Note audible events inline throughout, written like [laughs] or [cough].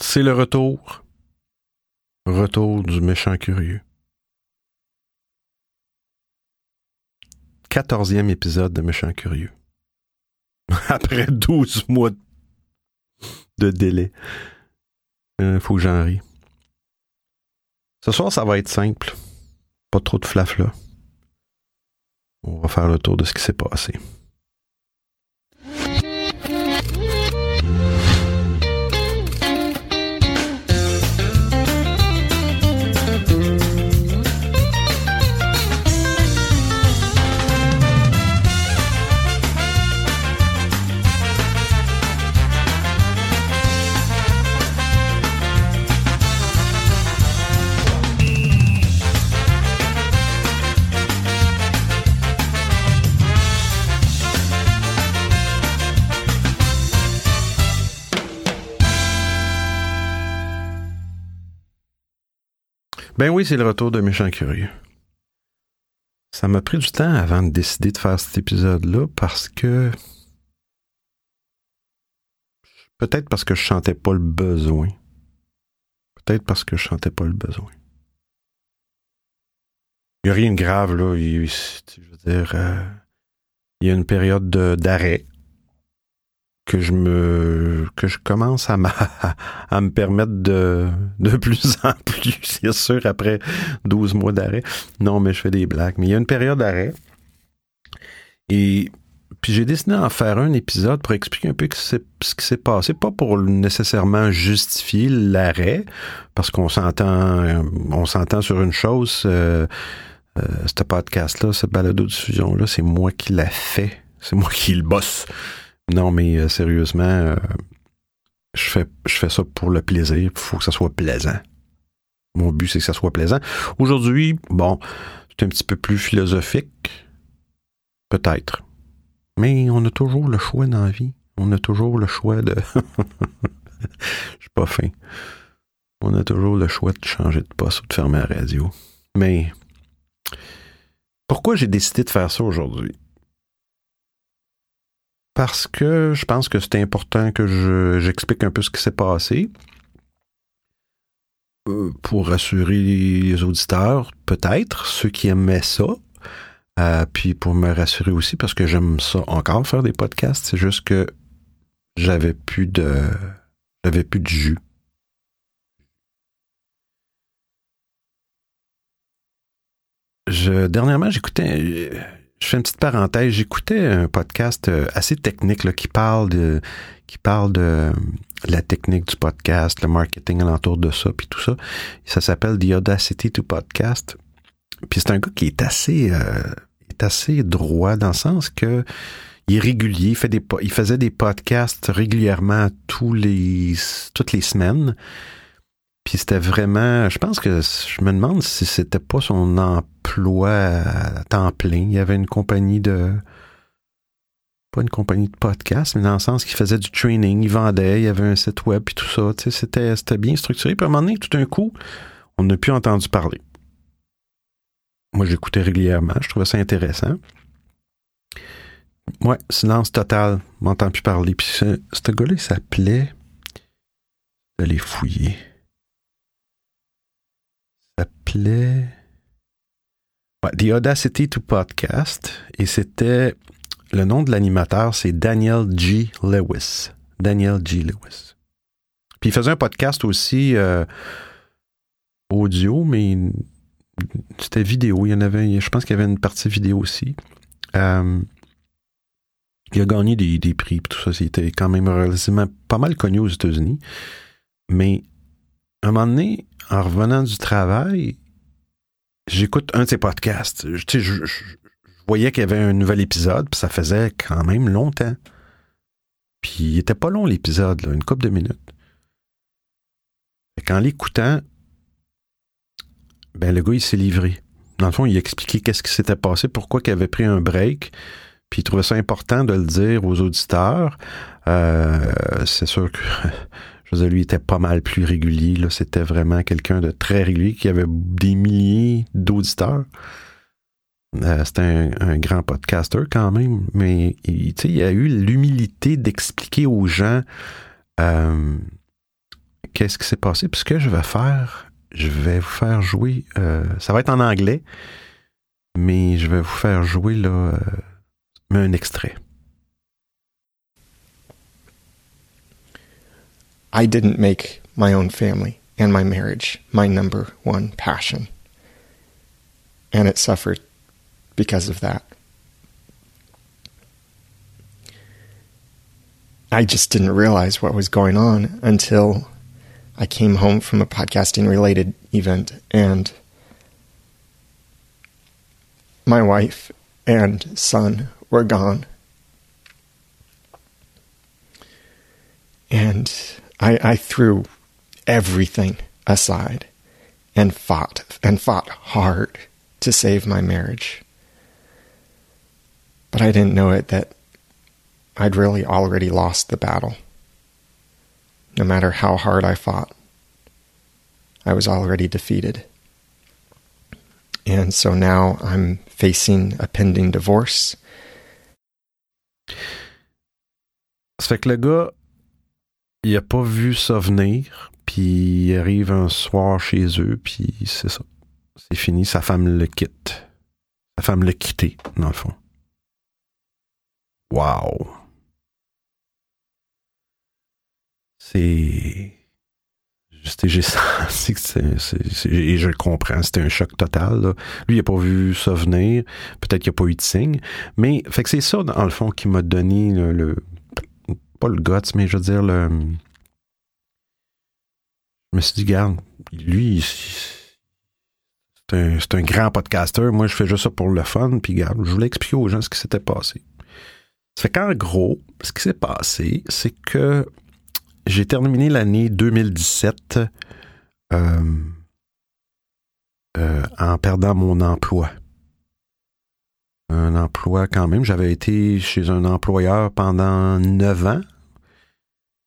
C'est le retour. Retour du méchant curieux. Quatorzième épisode de Méchant Curieux. [laughs] Après 12 mois de délai. Il faut que j'en rie. Ce soir, ça va être simple. Pas trop de flafla. On va faire le tour de ce qui s'est passé. Ben oui, c'est le retour de Méchant Curieux. Ça m'a pris du temps avant de décider de faire cet épisode-là parce que. Peut-être parce que je sentais pas le besoin. Peut-être parce que je sentais pas le besoin. Il n'y a rien de grave, là. Il, je veux dire, euh, il y a une période d'arrêt que je me que je commence à, à, me permettre de de [laughs] plus en plus, c'est sûr, après 12 mois d'arrêt. Non, mais je fais des blagues. Mais il y a une période d'arrêt. Et puis j'ai décidé d'en faire un épisode pour expliquer un peu ce qui s'est passé, pas pour nécessairement justifier l'arrêt, parce qu'on s'entend on s'entend sur une chose, euh, euh, ce podcast-là, ce balado-diffusion-là, c'est moi qui l'a fait. C'est moi qui le bosse. Non, mais euh, sérieusement, euh, je, fais, ça pour le plaisir. Il faut que ça soit plaisant. Mon but, c'est que ça soit plaisant. Aujourd'hui, bon, c'est un petit peu plus philosophique. Peut-être. Mais on a toujours le choix dans la vie. On a toujours le choix de. [laughs] Je suis pas fin. On a toujours le choix de changer de poste ou de fermer la radio. Mais pourquoi j'ai décidé de faire ça aujourd'hui? Parce que je pense que c'est important que j'explique un peu ce qui s'est passé euh, pour rassurer les auditeurs, peut-être, ceux qui aimaient ça. Euh, puis pour me rassurer aussi, parce que j'aime ça encore faire des podcasts, c'est juste que j'avais plus de j'avais plus de jus. Je, dernièrement, j'écoutais je fais une petite parenthèse. J'écoutais un podcast euh, assez technique qui parle de qui parle de la technique du podcast, le marketing alentour de ça, puis tout ça. Ça s'appelle The Audacity to Podcast. Puis c'est un gars qui est assez euh, est assez droit dans le sens que il est régulier, il, il faisait des podcasts régulièrement tous les toutes les semaines. Puis c'était vraiment, je pense que je me demande si c'était pas son emploi à temps plein. Il y avait une compagnie de, pas une compagnie de podcast, mais dans le sens qu'il faisait du training, il vendait, il y avait un site web puis tout ça. Tu sais, c'était, c'était bien structuré. Puis à un moment donné, tout d'un coup, on n'a plus entendu parler. Moi, j'écoutais régulièrement, je trouvais ça intéressant. Ouais, silence total, m'entend plus parler. Puis ce, gars-là, il s'appelait. D'aller fouiller s'appelait The Audacity to Podcast et c'était le nom de l'animateur, c'est Daniel G. Lewis. Daniel G. Lewis. Puis il faisait un podcast aussi euh, audio, mais c'était vidéo. Il y en avait, je pense qu'il y avait une partie vidéo aussi. Euh, il a gagné des, des prix, tout ça. C'était quand même relativement pas mal connu aux États-Unis. Mais à un moment donné, en revenant du travail, j'écoute un de ses podcasts. Je, voyais qu'il y avait un nouvel épisode, puis ça faisait quand même longtemps. Puis il était pas long l'épisode, une couple de minutes. En l'écoutant, ben le gars il s'est livré. Dans le fond, il expliquait qu'est-ce qui s'était passé, pourquoi il avait pris un break, puis il trouvait ça important de le dire aux auditeurs. Euh, c'est sûr que [laughs] je veux lui était pas mal plus régulier. C'était vraiment quelqu'un de très régulier qui avait des milliers d'auditeurs. Euh, c'était un, grand podcaster quand même, mais il, a eu l'humilité d'expliquer aux gens euh, qu'est-ce qui s'est passé. Puis ce que je vais faire, je vais vous faire jouer. Euh, ça va être en anglais, mais je vais vous faire jouer un extrait. I didn't make my own family and my marriage my number one passion. And it suffered because of that. I just didn't realize what was going on until I came home from a podcasting related event and my wife and son were gone. And I, I threw everything aside and fought and fought hard to save my marriage. But I didn't know it that I'd really already lost the battle. No matter how hard I fought, I was already defeated. And so now I'm facing a pending divorce. Ça il a pas vu ça venir, puis il arrive un soir chez eux, puis c'est ça. C'est fini, sa femme le quitte. Sa femme l'a quitté, dans le fond. Wow! c'est. J'ai [laughs] senti que. Et je le comprends, c'était un choc total. Lui, il n'a pas vu ça venir. Peut-être qu'il n'y a pas eu de signe. Mais, fait que c'est ça, dans le fond, qui m'a donné le, Pas le guts, mais je veux dire, le. Je me suis dit, garde, lui, c'est un, un, grand podcaster. Moi, je fais juste ça pour le fun. Puis, garde, je voulais expliquer aux gens ce qui s'était passé. Ça fait qu'en gros, ce qui s'est passé, c'est que j'ai terminé l'année 2017 euh, euh, en perdant mon emploi. Un emploi quand même. J'avais été chez un employeur pendant neuf ans.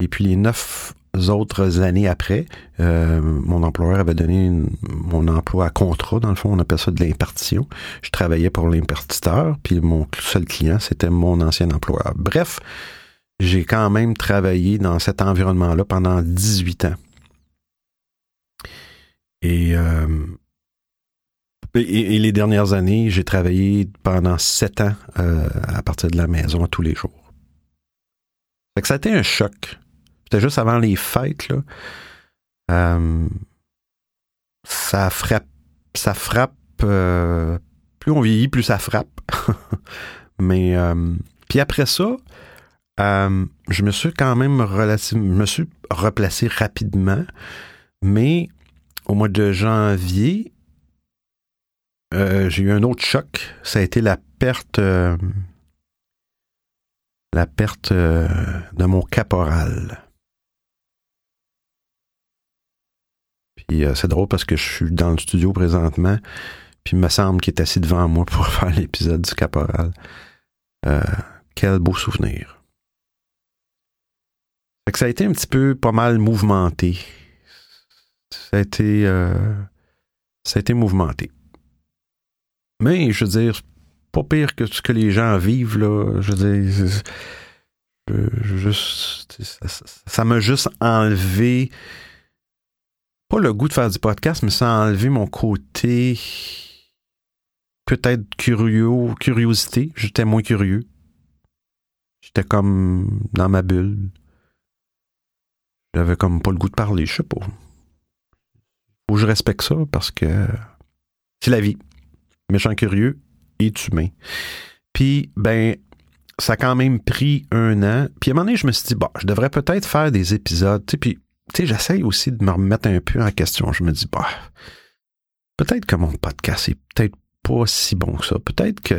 Et puis les neuf autres années après, euh, mon employeur avait donné mon emploi à contrat, dans le fond, on appelle ça de l'impartition. Je travaillais pour l'impartiteur, puis mon seul client, c'était mon ancien employeur. Bref, j'ai quand même travaillé dans cet environnement-là pendant 18 ans. Euh, et, les dernières années, j'ai travaillé pendant 7 ans euh, à partir de la maison tous les jours. Fait que ça a été un choc. C'était juste avant les fêtes, là. Euh, ça frappe, ça frappe. plus on vieillit, plus ça frappe. [laughs] Mais puis après ça, euh, je me suis quand même relativement, me suis replacé rapidement, mais au mois de janvier, euh, j'ai eu un autre choc. Ça a été la perte, euh, la perte de mon caporal. Puis c'est drôle parce que je suis dans le studio présentement, puis il me semble qu'il est assis devant moi [laughs] pour faire l'épisode du caporal. quel beau souvenir ça a été un petit peu pas mal mouvementé. Ça a été, euh, ça a été mouvementé. Mais, je veux dire, pas pire que ce que les gens vivent, là. Je veux dire, ça m'a juste enlevé, le goût de faire du podcast, mais ça a enlevé mon côté peut-être curieux, curiosité. J'étais moins curieux. J'étais comme dans ma bulle. J'avais comme pas le goût de parler, je sais pas. Faut que je respecte ça parce que c'est la vie. Méchant curieux et humain. Puis, ben, ça a quand même pris un an. Puis à un moment donné, je me suis dit, bon, je devrais peut-être faire des épisodes. Tu puis, tu sais, j'essaye aussi de me remettre un peu en question. Je me dis, bah, peut-être que mon podcast est peut-être pas si bon que ça. Peut-être que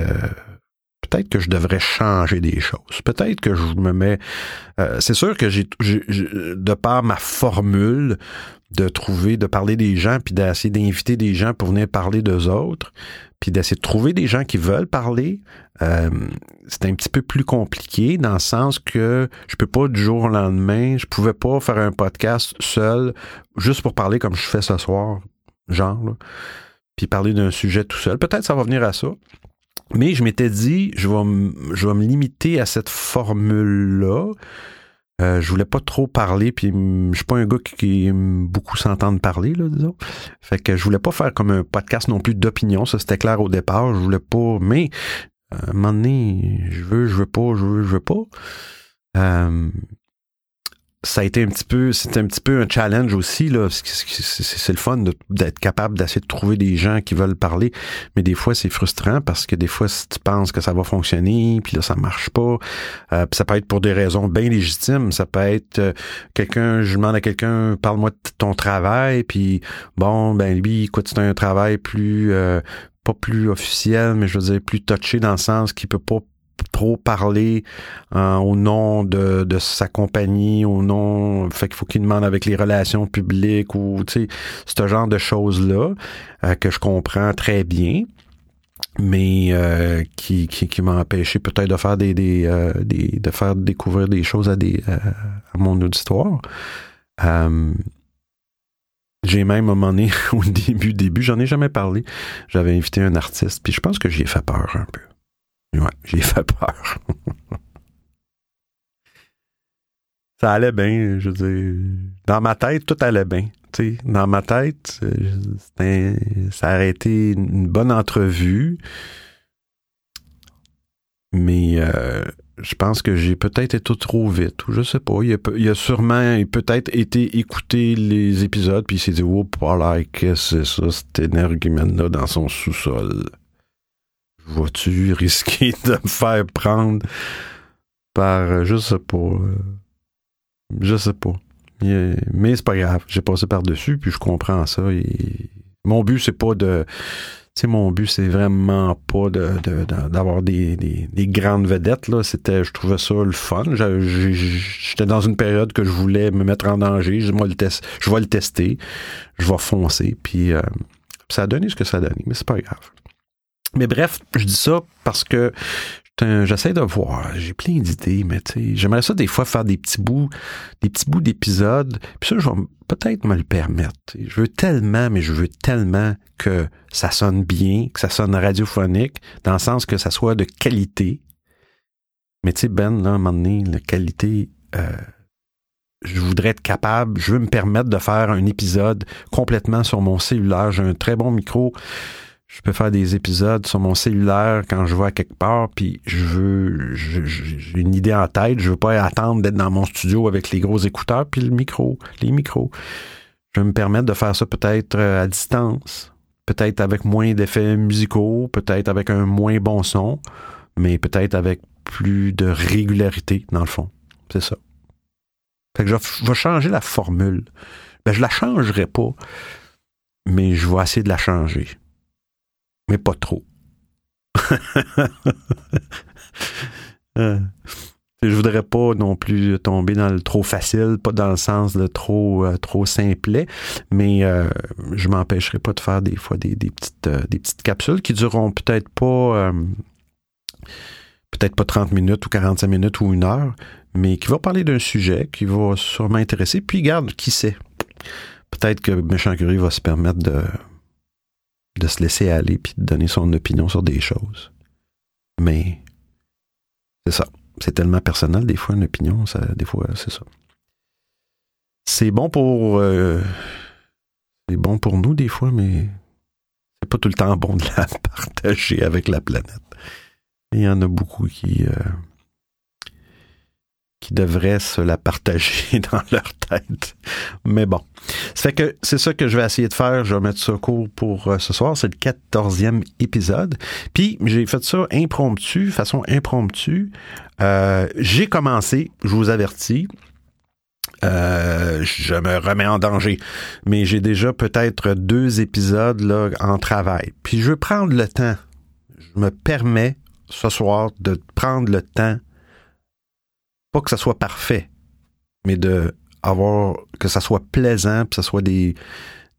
peut-être que je devrais changer des choses. Peut-être que je me mets. Euh, c'est sûr que j'ai, de par ma formule de trouver, de parler des gens, puis d'essayer d'inviter des gens pour venir parler d'eux autres, puis d'essayer de trouver des gens qui veulent parler, euh, c'est un petit peu plus compliqué dans le sens que je peux pas du jour au lendemain, je pouvais pas faire un podcast seul juste pour parler comme je fais ce soir, genre, puis parler d'un sujet tout seul. Peut-être ça va venir à ça. Mais je m'étais dit, je vais, je vais me limiter à cette formule-là. Euh, je voulais pas trop parler, puis je suis pas un gars qui, aime beaucoup s'entendre parler, là, disons. Fait que je voulais pas faire comme un podcast non plus d'opinion, ça c'était clair au départ. Je voulais pas, mais à un moment donné, je veux, je veux pas, je veux, je veux pas. Euh, ça a été un petit peu, c'est un petit peu un challenge aussi là. C'est le fun d'être capable d'essayer de trouver des gens qui veulent parler, mais des fois c'est frustrant parce que des fois si tu penses que ça va fonctionner, puis là ça marche pas. Euh, ça peut être pour des raisons bien légitimes. Ça peut être euh, quelqu'un, je demande à quelqu'un, parle-moi de ton travail, puis bon ben lui, écoute c'est un travail plus euh, pas plus officiel, mais je veux dire plus touché dans le sens qu'il peut pas trop parler hein, au nom de, de, sa compagnie, au nom, fait qu'il faut qu'il demande avec les relations publiques ou, tu sais, ce genre de choses-là euh, que je comprends très bien mais euh, qui, qui, qui m'a empêché peut-être de faire des, des, euh, des, de faire découvrir des choses à des à mon auditoire. j'ai même à un moment donné, [laughs] au début, début, j'en ai jamais parlé. J'avais invité un artiste, puis je pense que j'y ai fait peur un peu. Ouais, [laughs] j'ai fait peur. ça allait bien, je veux dire. Dans ma tête, tout allait bien. sais, dans ma tête, ça a été une bonne entrevue. Mais euh, je pense que j'ai peut-être été trop vite, ou je sais pas. Il a, a sûrement peut-être été écouter les épisodes, puis il s'est dit, oh, là, qu'est-ce que c'est ça, cet énergumène-là dans son sous-sol vas-tu risquer [laughs] de me faire prendre par, euh, je sais pas, euh, je sais pas. Mais c'est pas grave, j'ai passé par-dessus, puis je comprends ça. Mon but, c'est pas de... Tu sais, mon but, c'est vraiment pas d'avoir des, des, grandes vedettes. Là. C'était, je trouvais ça le fun. J'étais dans une période que je voulais me mettre en danger. Je, le test, je vais le tester. Je vais foncer. Puis euh, ça a donné ce que ça a donné, mais c'est pas grave. Mais bref, je dis ça parce que j'essaie de voir. J'ai plein d'idées, mais tu sais, j'aimerais ça des fois faire des petits bouts, des petits bouts d'épisodes. Puis ça, je vais peut-être me le permettre. Je veux tellement, mais je veux tellement que ça sonne bien, que ça sonne radiophonique, dans le sens que ça soit de qualité. Mais tu sais, Ben, là, à un moment donné, la qualité, euh, je voudrais être capable, je veux me permettre de faire un épisode complètement sur mon cellulaire. J'ai un très bon micro je peux faire des épisodes sur mon cellulaire quand je vais à quelque part, puis je veux, j'ai une idée en tête, je veux pas attendre d'être dans mon studio avec les gros écouteurs puis le micro, les micros. Je veux me permettre de faire ça peut-être euh, à distance, peut-être avec moins d'effets musicaux, peut-être avec un moins bon son, mais peut-être avec plus de régularité dans le fond. C'est ça. Fait que je vais changer la formule. Ben, je la changerai pas, mais je vais essayer de la changer mais pas trop. [laughs] Euh, je voudrais pas non plus tomber dans le trop facile, pas dans le sens de trop euh, trop simplet, mais euh, je m'empêcherai pas de faire des fois des, petites des petites capsules qui dureront peut-être pas peut-être pas 30 minutes ou 45 minutes ou une heure, mais qui va parler d'un sujet qui va sûrement intéresser. Puis garde, qui sait, peut-être que Méchant Curie va se permettre de de se laisser aller puis de donner son opinion sur des choses. Mais c'est ça. C'est tellement personnel, des fois, une opinion, ça, des fois, c'est ça. C'est bon pour. Euh, c'est bon pour nous, des fois, mais c'est pas tout le temps bon de la [laughs] partager avec la planète. Il y en a beaucoup qui. Euh, qui devraient se la partager [laughs] dans leur tête. Mais bon. Que c'est ça que je vais essayer de faire. Je vais mettre ça court pour euh, ce soir. C'est le quatorzième épisode. Puis j'ai fait ça impromptu, façon impromptue. Euh, j'ai commencé, je vous avertis, euh, je me remets en danger. Mais j'ai déjà peut-être deux épisodes là, en travail. Puis je veux prendre le temps. Je me permets ce soir de prendre le temps pas que ça soit parfait, mais de avoir que ça soit plaisant, que ça soit des,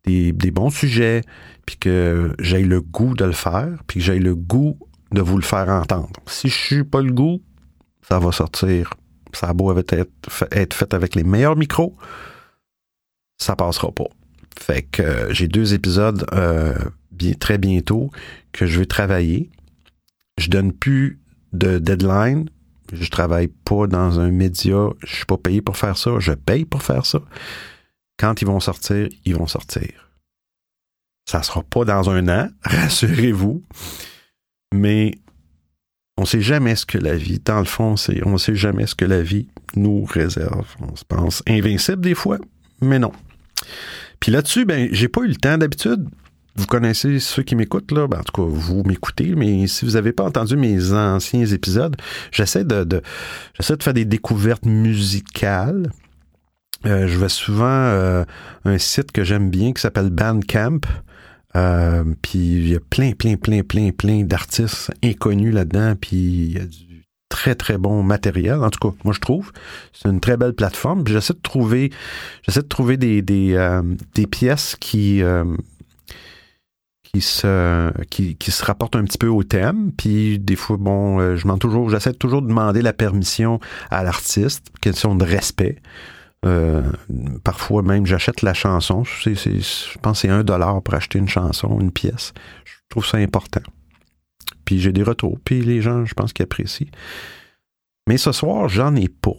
des, bons sujets, puis que j'aille le goût de le faire, puis que j'aille le goût de vous le faire entendre. Si je suis pas le goût, ça va sortir. Ça a beau être, être fait avec les meilleurs micros, ça passera pas. Fait que euh, j'ai deux épisodes euh, très bientôt que je vais travailler. Je donne plus de deadline, Je travaille pas dans un média. Je suis pas payé pour faire ça. Je paye pour faire ça. Quand ils vont sortir, ils vont sortir. Ça sera pas dans un an, [laughs] rassurez-vous. Mais on sait jamais ce que la vie, dans le fond, c'est, on sait jamais ce que la vie nous réserve. On se pense invincible des fois, mais non. Puis là-dessus, ben, j'ai pas eu le temps d'habitude. Vous connaissez ceux qui m'écoutent, là? Ben, en tout cas, vous m'écoutez, mais si vous n'avez pas entendu mes anciens épisodes, j'essaie de, j'essaie de faire des découvertes musicales. Euh, je vais souvent euh, un site que j'aime bien qui s'appelle Bandcamp. Euh, puis il y a plein, plein, plein, plein, plein d'artistes inconnus là-dedans. Puis il y a du très, très bon matériel. En tout cas, moi je trouve. C'est une très belle plateforme. J'essaie de trouver, j'essaie de trouver des, des, euh, des pièces qui qui se qui, qui, se rapportent un petit peu au thème puis des fois bon je m'en toujours j'essaie toujours de demander la permission à l'artiste question de respect euh, parfois même, j'achète la chanson. je pense que c'est un dollar pour acheter une chanson, une pièce. Je trouve ça important. Puis j'ai des retours. Puis les gens, je pense qu'ils apprécient. Mais ce soir, j'en ai pas.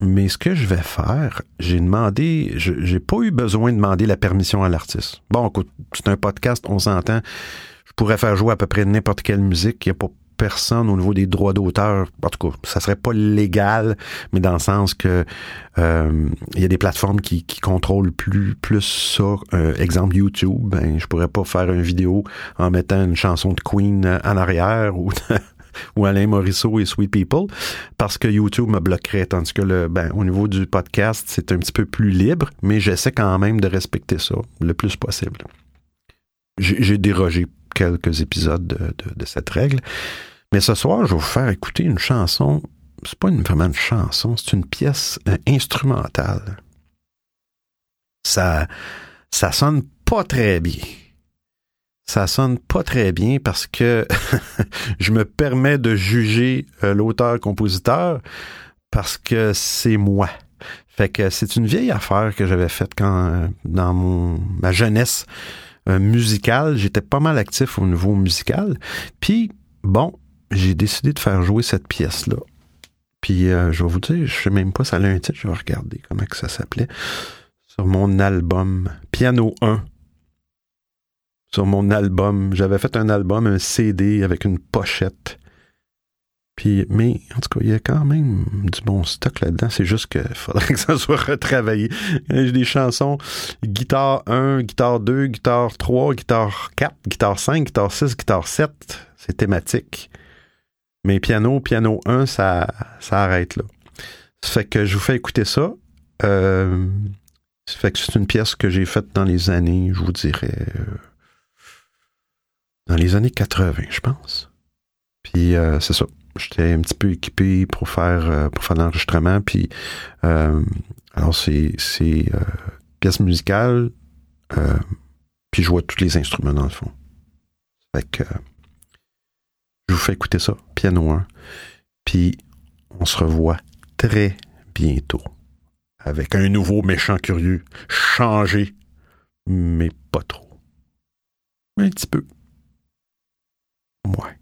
Mais ce que je vais faire, j'ai demandé, j'ai pas eu besoin de demander la permission à l'artiste. Bon, écoute, c'est un podcast, on s'entend. Je pourrais faire jouer à peu près n'importe quelle musique. Il n'y a pas personne au niveau des droits d'auteur. En tout cas, ça serait pas légal, mais dans le sens que euh, il y a des plateformes qui, qui contrôlent plus plus ça. Euh, exemple YouTube, ben je pourrais pas faire une vidéo en mettant une chanson de Queen en arrière ou [laughs] ou Alain Morisseau et Sweet People parce que YouTube me bloquerait tandis que le ben au niveau du podcast c'est un petit peu plus libre mais j'essaie quand même de respecter ça le plus possible j'ai dérogé quelques épisodes de, cette règle mais ce soir, je vais vous faire écouter une chanson. C'est pas une, vraiment une chanson, c'est une pièce euh, instrumentale. Ça, ça sonne pas très bien. Ça sonne pas très bien parce que [laughs] je me permets de juger euh, l'auteur-compositeur parce que c'est moi. Fait que c'est une vieille affaire que j'avais faite quand euh, dans mon ma jeunesse musicale, j'étais pas mal actif au niveau musical. Puis bon, j'ai décidé de faire jouer cette pièce-là. Puis euh, je vais vous dire, je sais même pas, ça a un titre, je vais regarder comment que ça s'appelait. Sur mon album Piano 1. Sur mon album, j'avais fait un album, un CD avec une pochette. Puis, mais en tout cas, il y a quand même du bon stock là-dedans. C'est juste qu'il faudrait [laughs] que ça soit retravaillé. J'ai des chansons guitare 1, guitare 2, guitare 3, guitare 4, guitare 5, guitare 6, guitare 7. C'est thématique. Mais piano, piano 1, ça, ça arrête là. Ça fait que je vous fais écouter ça. Euh, ça fait que c'est une pièce que j'ai faite dans les années, je vous dirais, euh, dans les années 80, je pense. Puis euh, c'est ça. J'étais un petit peu équipé pour faire pour faire l'enregistrement. Puis alors c'est c'est pièce musicale. puis je vois tous les instruments dans le fond. Fait que je vous fais écouter ça, piano 1. Puis on se revoit très bientôt avec un nouveau méchant curieux, changé, mais pas trop. Un petit peu. Ouais.